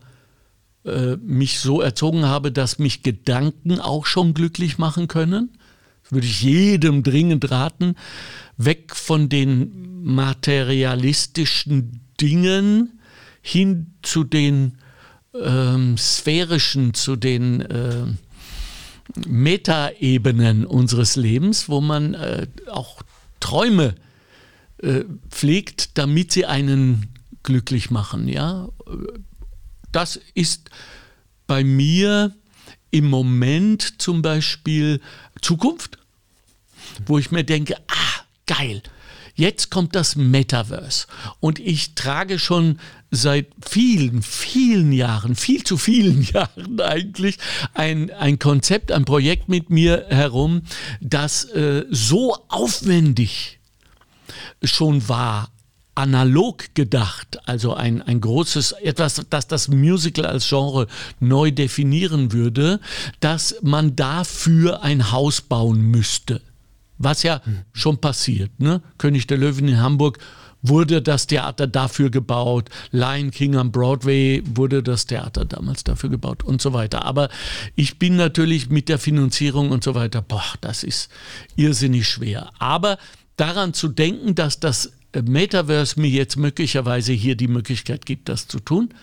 Speaker 3: äh, mich so erzogen habe, dass mich Gedanken auch schon glücklich machen können würde ich jedem dringend raten, weg von den materialistischen Dingen hin zu den ähm, sphärischen, zu den äh, Metaebenen unseres Lebens, wo man äh, auch Träume äh, pflegt, damit sie einen glücklich machen. Ja, das ist bei mir im Moment zum Beispiel Zukunft wo ich mir denke, ah, geil. Jetzt kommt das Metaverse und ich trage schon seit vielen, vielen Jahren, viel zu vielen <laughs> Jahren eigentlich, ein, ein Konzept, ein Projekt mit mir herum, das äh, so aufwendig schon war, analog gedacht, also ein, ein großes, etwas, das das Musical als Genre neu definieren würde, dass man dafür ein Haus bauen müsste was ja schon passiert. Ne? König der Löwen in Hamburg wurde das Theater dafür gebaut. Lion King am Broadway wurde das Theater damals dafür gebaut und so weiter. Aber ich bin natürlich mit der Finanzierung und so weiter, boah, das ist irrsinnig schwer. Aber daran zu denken, dass das Metaverse mir jetzt möglicherweise hier die Möglichkeit gibt, das zu tun,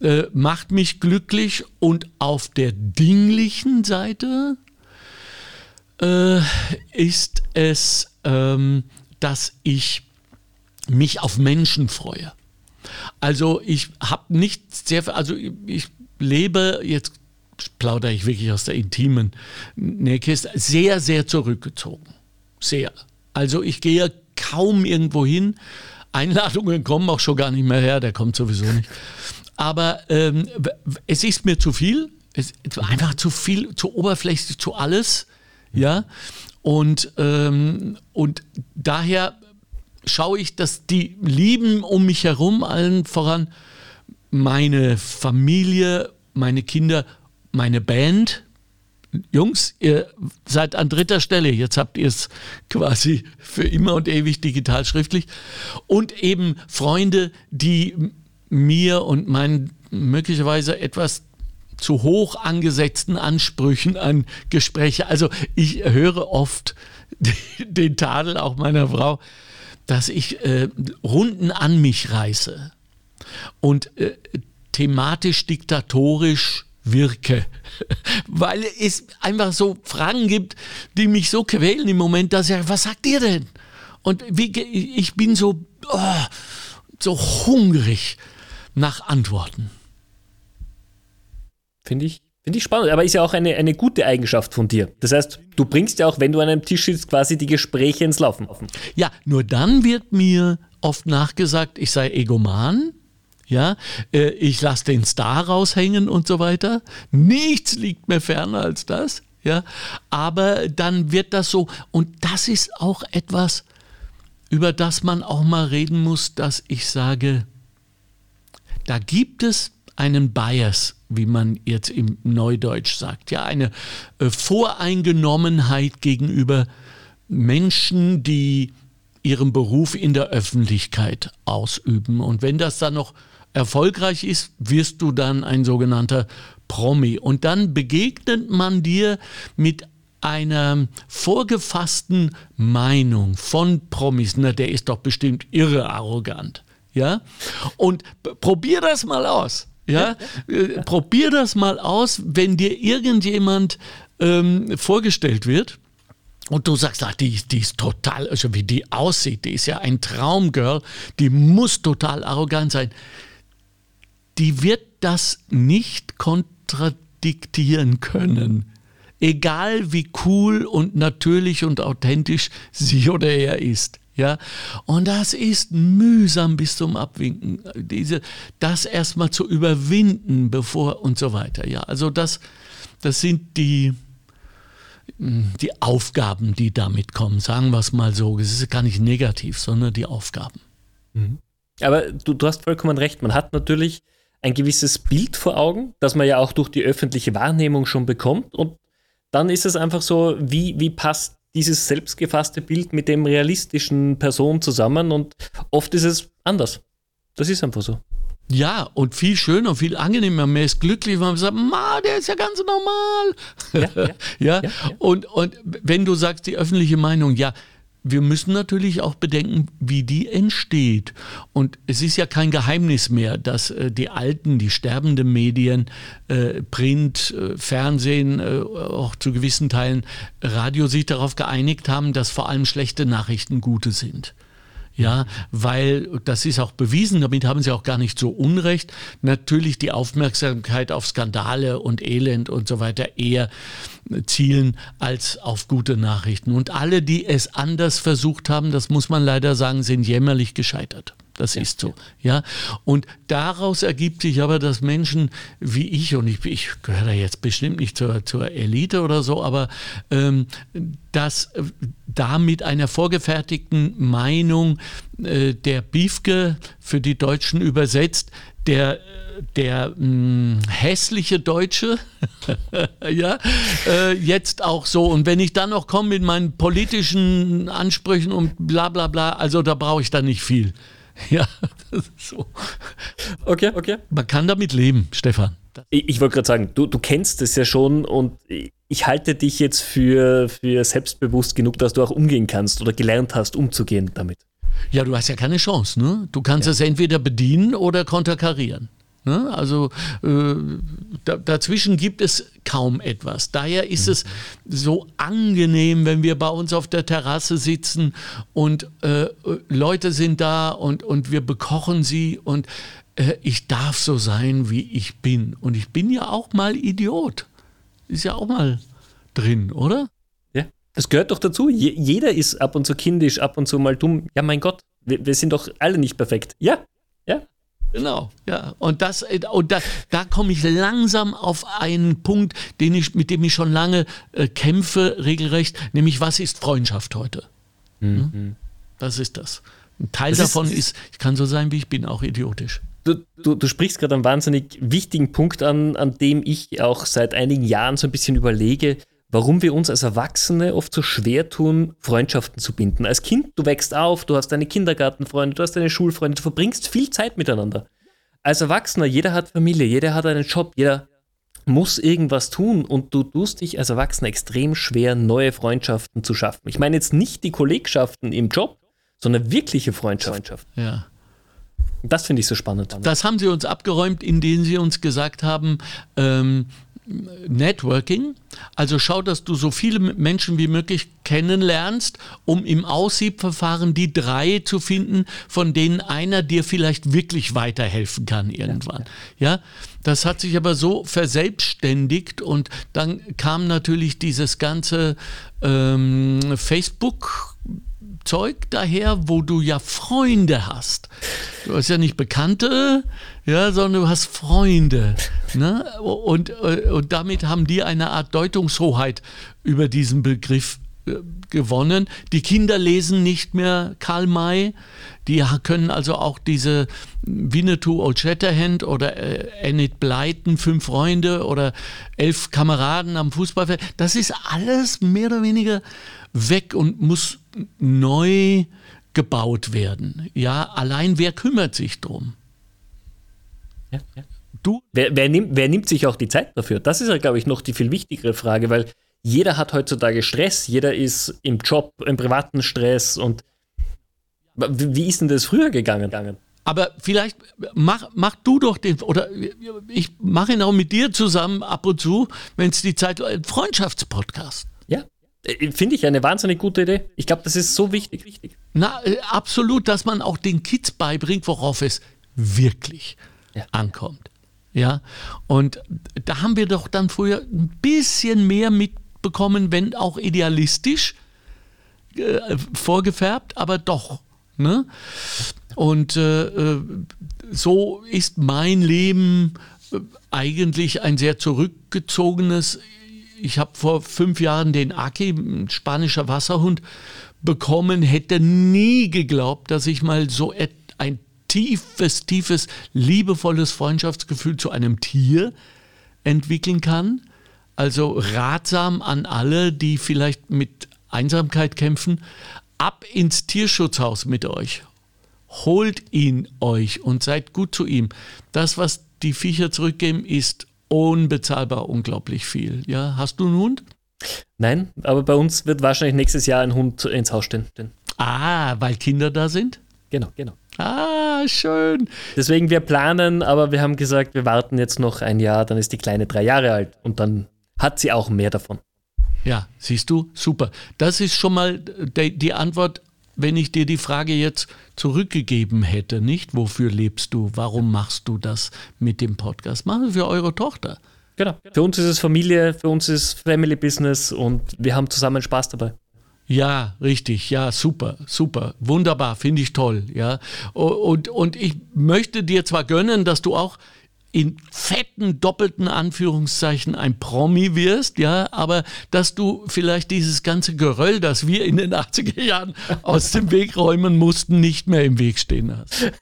Speaker 3: äh, macht mich glücklich und auf der dinglichen Seite äh, ist es, ähm, dass ich mich auf Menschen freue. Also ich habe nicht sehr, also ich lebe jetzt plaudere ich wirklich aus der intimen Nähkiste, sehr, sehr zurückgezogen. Sehr. Also ich gehe kaum irgendwo hin. Einladungen kommen auch schon gar nicht mehr her, der kommt sowieso nicht. Aber ähm, es ist mir zu viel. Es ist einfach zu viel, zu oberflächlich, zu alles. Ja. Und, ähm, und daher schaue ich, dass die Lieben um mich herum, allen voran meine Familie, meine Kinder, meine Band, Jungs, ihr seid an dritter Stelle. Jetzt habt ihr es quasi für immer und ewig digital schriftlich. Und eben Freunde, die mir und meinen möglicherweise etwas zu hoch angesetzten Ansprüchen an Gespräche. Also ich höre oft <laughs> den Tadel auch meiner Frau, dass ich äh, Runden an mich reiße und äh, thematisch diktatorisch wirke. <laughs> Weil es einfach so Fragen gibt, die mich so quälen im Moment, dass ich, was sagt ihr denn? Und wie, ich bin so, oh, so hungrig nach Antworten.
Speaker 1: Finde ich, finde ich spannend, aber ist ja auch eine, eine gute Eigenschaft von dir. Das heißt, du bringst ja auch, wenn du an einem Tisch sitzt, quasi die Gespräche ins Laufen.
Speaker 3: Ja, nur dann wird mir oft nachgesagt, ich sei egoman ja, äh, ich lasse den Star raushängen und so weiter. Nichts liegt mir ferner als das. Ja, aber dann wird das so, und das ist auch etwas, über das man auch mal reden muss, dass ich sage, da gibt es einen Bias, wie man jetzt im Neudeutsch sagt, ja, eine äh, Voreingenommenheit gegenüber Menschen, die ihren Beruf in der Öffentlichkeit ausüben. Und wenn das dann noch erfolgreich ist, wirst du dann ein sogenannter Promi. Und dann begegnet man dir mit einer vorgefassten Meinung von Promis. Na, der ist doch bestimmt irre arrogant. Ja? Und probier das mal aus. Ja? Äh, probier das mal aus, wenn dir irgendjemand ähm, vorgestellt wird. Und du sagst, ach, die, die ist total, also wie die aussieht, die ist ja ein Traumgirl, die muss total arrogant sein die wird das nicht kontradiktieren können. Egal wie cool und natürlich und authentisch sie oder er ist. Ja, und das ist mühsam bis zum Abwinken, diese, das erstmal zu überwinden, bevor und so weiter. Ja, also das, das sind die, die Aufgaben, die damit kommen, sagen wir es mal so. Es ist gar nicht negativ, sondern die Aufgaben.
Speaker 1: Mhm. Aber du, du hast vollkommen recht. Man hat natürlich ein gewisses Bild vor Augen, das man ja auch durch die öffentliche Wahrnehmung schon bekommt. Und dann ist es einfach so, wie, wie passt dieses selbstgefasste Bild mit dem realistischen Person zusammen? Und oft ist es anders. Das ist einfach so.
Speaker 3: Ja, und viel schöner, viel angenehmer. Man ist glücklich, wenn man sagt, Ma, der ist ja ganz normal. Ja, ja, <laughs> ja, ja, Und, und wenn du sagst, die öffentliche Meinung, ja, wir müssen natürlich auch bedenken, wie die entsteht. Und es ist ja kein Geheimnis mehr, dass äh, die alten, die sterbenden Medien, äh, Print, äh, Fernsehen, äh, auch zu gewissen Teilen Radio sich darauf geeinigt haben, dass vor allem schlechte Nachrichten gute sind. Ja, weil das ist auch bewiesen, damit haben sie auch gar nicht so Unrecht. Natürlich die Aufmerksamkeit auf Skandale und Elend und so weiter eher zielen als auf gute Nachrichten. Und alle, die es anders versucht haben, das muss man leider sagen, sind jämmerlich gescheitert. Das ja, ist so. Ja. Und daraus ergibt sich aber, dass Menschen wie ich, und ich, ich gehöre da jetzt bestimmt nicht zur, zur Elite oder so, aber ähm, dass äh, da mit einer vorgefertigten Meinung äh, der Biefke für die Deutschen übersetzt, der, der mh, hm, hässliche Deutsche, <laughs> ja, äh, jetzt auch so. Und wenn ich dann noch komme mit meinen politischen Ansprüchen und bla bla bla, also da brauche ich dann nicht viel. <laughs> Ja, das ist so.
Speaker 1: Okay, okay.
Speaker 3: Man kann damit leben, Stefan.
Speaker 1: Ich, ich wollte gerade sagen, du, du kennst es ja schon und ich halte dich jetzt für, für selbstbewusst genug, dass du auch umgehen kannst oder gelernt hast, umzugehen damit.
Speaker 3: Ja, du hast ja keine Chance. Ne? Du kannst ja. es entweder bedienen oder konterkarieren. Ne? Also äh, da, dazwischen gibt es kaum etwas. Daher ist es so angenehm, wenn wir bei uns auf der Terrasse sitzen und äh, Leute sind da und, und wir bekochen sie und äh, ich darf so sein, wie ich bin. Und ich bin ja auch mal Idiot. Ist ja auch mal drin, oder?
Speaker 1: Ja, das gehört doch dazu. Je, jeder ist ab und zu kindisch, ab und zu mal dumm. Ja, mein Gott, wir, wir sind doch alle nicht perfekt. Ja.
Speaker 3: Genau, ja. Und das, und da, da komme ich langsam auf einen Punkt, den ich, mit dem ich schon lange äh, kämpfe, regelrecht, nämlich was ist Freundschaft heute? Mhm. Hm? Das ist das. Ein Teil das davon ist, ist, ich kann so sein, wie ich bin, auch idiotisch.
Speaker 1: Du, du, du, sprichst gerade einen wahnsinnig wichtigen Punkt an, an dem ich auch seit einigen Jahren so ein bisschen überlege, warum wir uns als Erwachsene oft so schwer tun, Freundschaften zu binden. Als Kind, du wächst auf, du hast deine Kindergartenfreunde, du hast deine Schulfreunde, du verbringst viel Zeit miteinander. Als Erwachsener, jeder hat Familie, jeder hat einen Job, jeder muss irgendwas tun und du tust dich als Erwachsener extrem schwer, neue Freundschaften zu schaffen. Ich meine jetzt nicht die Kollegschaften im Job, sondern wirkliche Freundschaften.
Speaker 3: Ja.
Speaker 1: Das finde ich so spannend.
Speaker 3: Das haben sie uns abgeräumt, indem sie uns gesagt haben, ähm, Networking. Also schau, dass du so viele Menschen wie möglich kennenlernst, um im Aussiebverfahren die drei zu finden, von denen einer dir vielleicht wirklich weiterhelfen kann irgendwann. Ja, ja. das hat sich aber so verselbstständigt und dann kam natürlich dieses ganze ähm, Facebook Zeug daher, wo du ja Freunde hast. Du hast ja nicht Bekannte, ja, sondern du hast Freunde. Ne? Und, und damit haben die eine Art Deutungshoheit über diesen Begriff äh, gewonnen. Die Kinder lesen nicht mehr Karl May. Die können also auch diese Winnetou Old Shatterhand oder äh, Enid Blyton, Fünf Freunde oder Elf Kameraden am Fußballfeld. Das ist alles mehr oder weniger weg und muss neu gebaut werden. Ja, allein wer kümmert sich drum?
Speaker 1: Ja, ja. Du? Wer, wer, nimmt, wer nimmt sich auch die Zeit dafür? Das ist ja, glaube ich, noch die viel wichtigere Frage, weil jeder hat heutzutage Stress, jeder ist im Job, im privaten Stress und wie ist denn das früher gegangen?
Speaker 3: Aber vielleicht mach, mach du doch den, oder ich mache ihn auch mit dir zusammen ab und zu, wenn es die Zeit, ein Freundschaftspodcast.
Speaker 1: Ja, äh, finde ich eine wahnsinnig gute Idee. Ich glaube, das ist so wichtig. wichtig.
Speaker 3: Na, äh, absolut, dass man auch den Kids beibringt, worauf es wirklich ja. ankommt. Ja, und da haben wir doch dann früher ein bisschen mehr mitbekommen, wenn auch idealistisch äh, vorgefärbt, aber doch. Ne? Und äh, äh so ist mein Leben eigentlich ein sehr zurückgezogenes ich habe vor fünf Jahren den Aki, ein spanischer Wasserhund, bekommen, hätte nie geglaubt, dass ich mal so ein tiefes, tiefes, liebevolles Freundschaftsgefühl zu einem Tier entwickeln kann. Also ratsam an alle, die vielleicht mit Einsamkeit kämpfen, ab ins Tierschutzhaus mit euch. Holt ihn euch und seid gut zu ihm. Das, was die Viecher zurückgeben, ist unbezahlbar unglaublich viel. Ja, hast du einen Hund?
Speaker 1: Nein, aber bei uns wird wahrscheinlich nächstes Jahr ein Hund ins Haus stehen.
Speaker 3: Ah, weil Kinder da sind?
Speaker 1: Genau, genau.
Speaker 3: Ah, schön.
Speaker 1: Deswegen, wir planen, aber wir haben gesagt, wir warten jetzt noch ein Jahr, dann ist die Kleine drei Jahre alt und dann hat sie auch mehr davon.
Speaker 3: Ja, siehst du, super. Das ist schon mal die Antwort wenn ich dir die Frage jetzt zurückgegeben hätte, nicht wofür lebst du, warum machst du das mit dem Podcast? Machen wir für eure Tochter.
Speaker 1: Genau. Für uns ist es Familie, für uns ist Family Business und wir haben zusammen Spaß dabei.
Speaker 3: Ja, richtig, ja, super, super, wunderbar, finde ich toll, ja. Und, und ich möchte dir zwar gönnen, dass du auch in fetten, doppelten Anführungszeichen ein Promi wirst, ja, aber dass du vielleicht dieses ganze Geröll, das wir in den 80er Jahren aus dem Weg räumen mussten, nicht mehr im Weg stehen hast.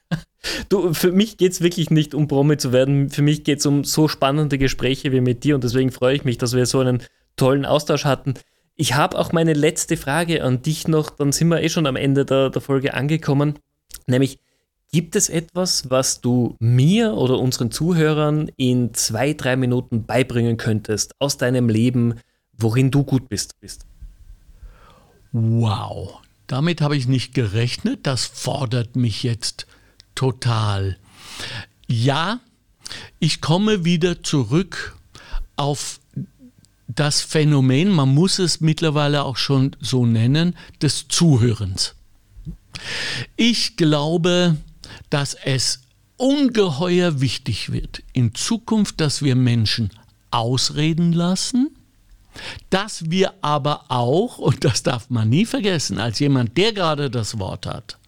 Speaker 1: Du, für mich geht es wirklich nicht um Promi zu werden. Für mich geht es um so spannende Gespräche wie mit dir und deswegen freue ich mich, dass wir so einen tollen Austausch hatten. Ich habe auch meine letzte Frage an dich noch, dann sind wir eh schon am Ende der, der Folge angekommen, nämlich Gibt es etwas, was du mir oder unseren Zuhörern in zwei, drei Minuten beibringen könntest aus deinem Leben, worin du gut bist?
Speaker 3: Wow, damit habe ich nicht gerechnet. Das fordert mich jetzt total. Ja, ich komme wieder zurück auf das Phänomen, man muss es mittlerweile auch schon so nennen, des Zuhörens. Ich glaube, dass es ungeheuer wichtig wird in Zukunft, dass wir Menschen ausreden lassen, dass wir aber auch, und das darf man nie vergessen, als jemand, der gerade das Wort hat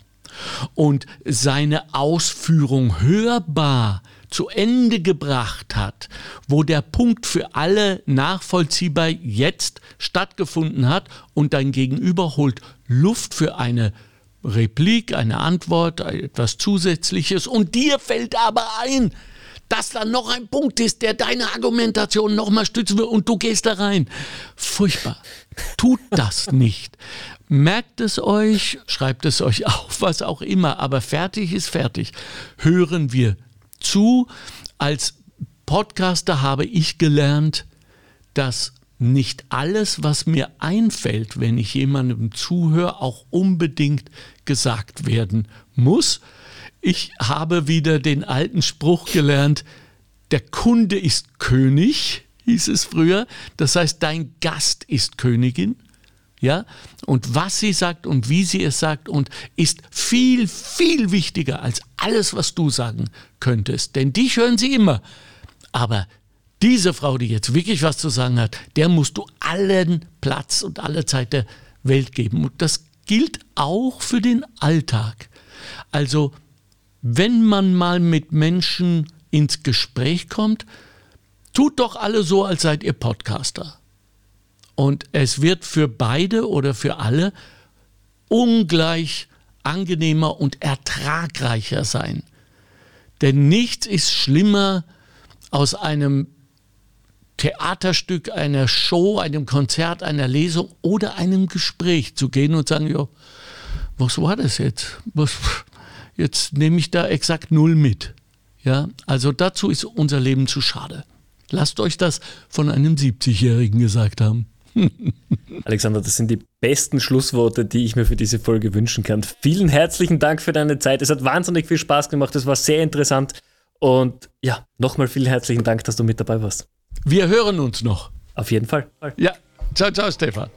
Speaker 3: und seine Ausführung hörbar zu Ende gebracht hat, wo der Punkt für alle nachvollziehbar jetzt stattgefunden hat und dein Gegenüber holt Luft für eine Replik, eine Antwort, etwas Zusätzliches und dir fällt aber ein, dass da noch ein Punkt ist, der deine Argumentation nochmal stützen will und du gehst da rein. Furchtbar. Tut das nicht. Merkt es euch, schreibt es euch auf, was auch immer, aber fertig ist fertig. Hören wir zu. Als Podcaster habe ich gelernt, dass nicht alles, was mir einfällt, wenn ich jemandem zuhöre, auch unbedingt gesagt werden muss. Ich habe wieder den alten Spruch gelernt, der Kunde ist König, hieß es früher. Das heißt, dein Gast ist Königin. Ja, und was sie sagt und wie sie es sagt und ist viel, viel wichtiger als alles, was du sagen könntest. Denn dich hören sie immer. Aber diese Frau, die jetzt wirklich was zu sagen hat, der musst du allen Platz und alle Zeit der Welt geben. Und das gilt auch für den Alltag. Also, wenn man mal mit Menschen ins Gespräch kommt, tut doch alle so, als seid ihr Podcaster. Und es wird für beide oder für alle ungleich angenehmer und ertragreicher sein. Denn nichts ist schlimmer aus einem Theaterstück, einer Show, einem Konzert, einer Lesung oder einem Gespräch zu gehen und sagen, ja, was war das jetzt? Was, jetzt nehme ich da exakt null mit. Ja, also dazu ist unser Leben zu schade. Lasst euch das von einem 70-Jährigen gesagt haben. <laughs>
Speaker 1: Alexander, das sind die besten Schlussworte, die ich mir für diese Folge wünschen kann. Vielen herzlichen Dank für deine Zeit. Es hat wahnsinnig viel Spaß gemacht. Es war sehr interessant. Und ja, nochmal vielen herzlichen Dank, dass du mit dabei warst.
Speaker 3: Wir hören uns noch.
Speaker 1: Auf jeden Fall.
Speaker 3: Ja, ciao, ciao, Stefan.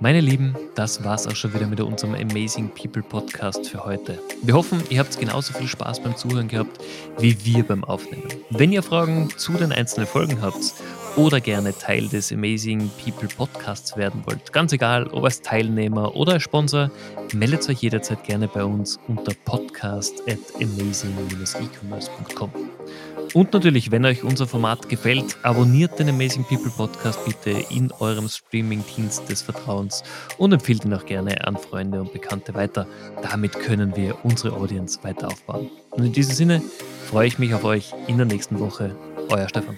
Speaker 1: Meine Lieben, das war's auch schon wieder mit unserem Amazing People Podcast für heute. Wir hoffen, ihr habt genauso viel Spaß beim Zuhören gehabt wie wir beim Aufnehmen. Wenn ihr Fragen zu den einzelnen Folgen habt oder gerne Teil des Amazing People Podcasts werden wollt, ganz egal, ob als Teilnehmer oder als Sponsor, meldet euch jederzeit gerne bei uns unter podcast at amazing-ecommerce.com. Und natürlich, wenn euch unser Format gefällt, abonniert den Amazing People Podcast bitte in eurem Streaming-Dienst des Vertrauens und empfiehlt ihn auch gerne an Freunde und Bekannte weiter. Damit können wir unsere Audience weiter aufbauen. Und in diesem Sinne freue ich mich auf euch in der nächsten Woche. Euer Stefan.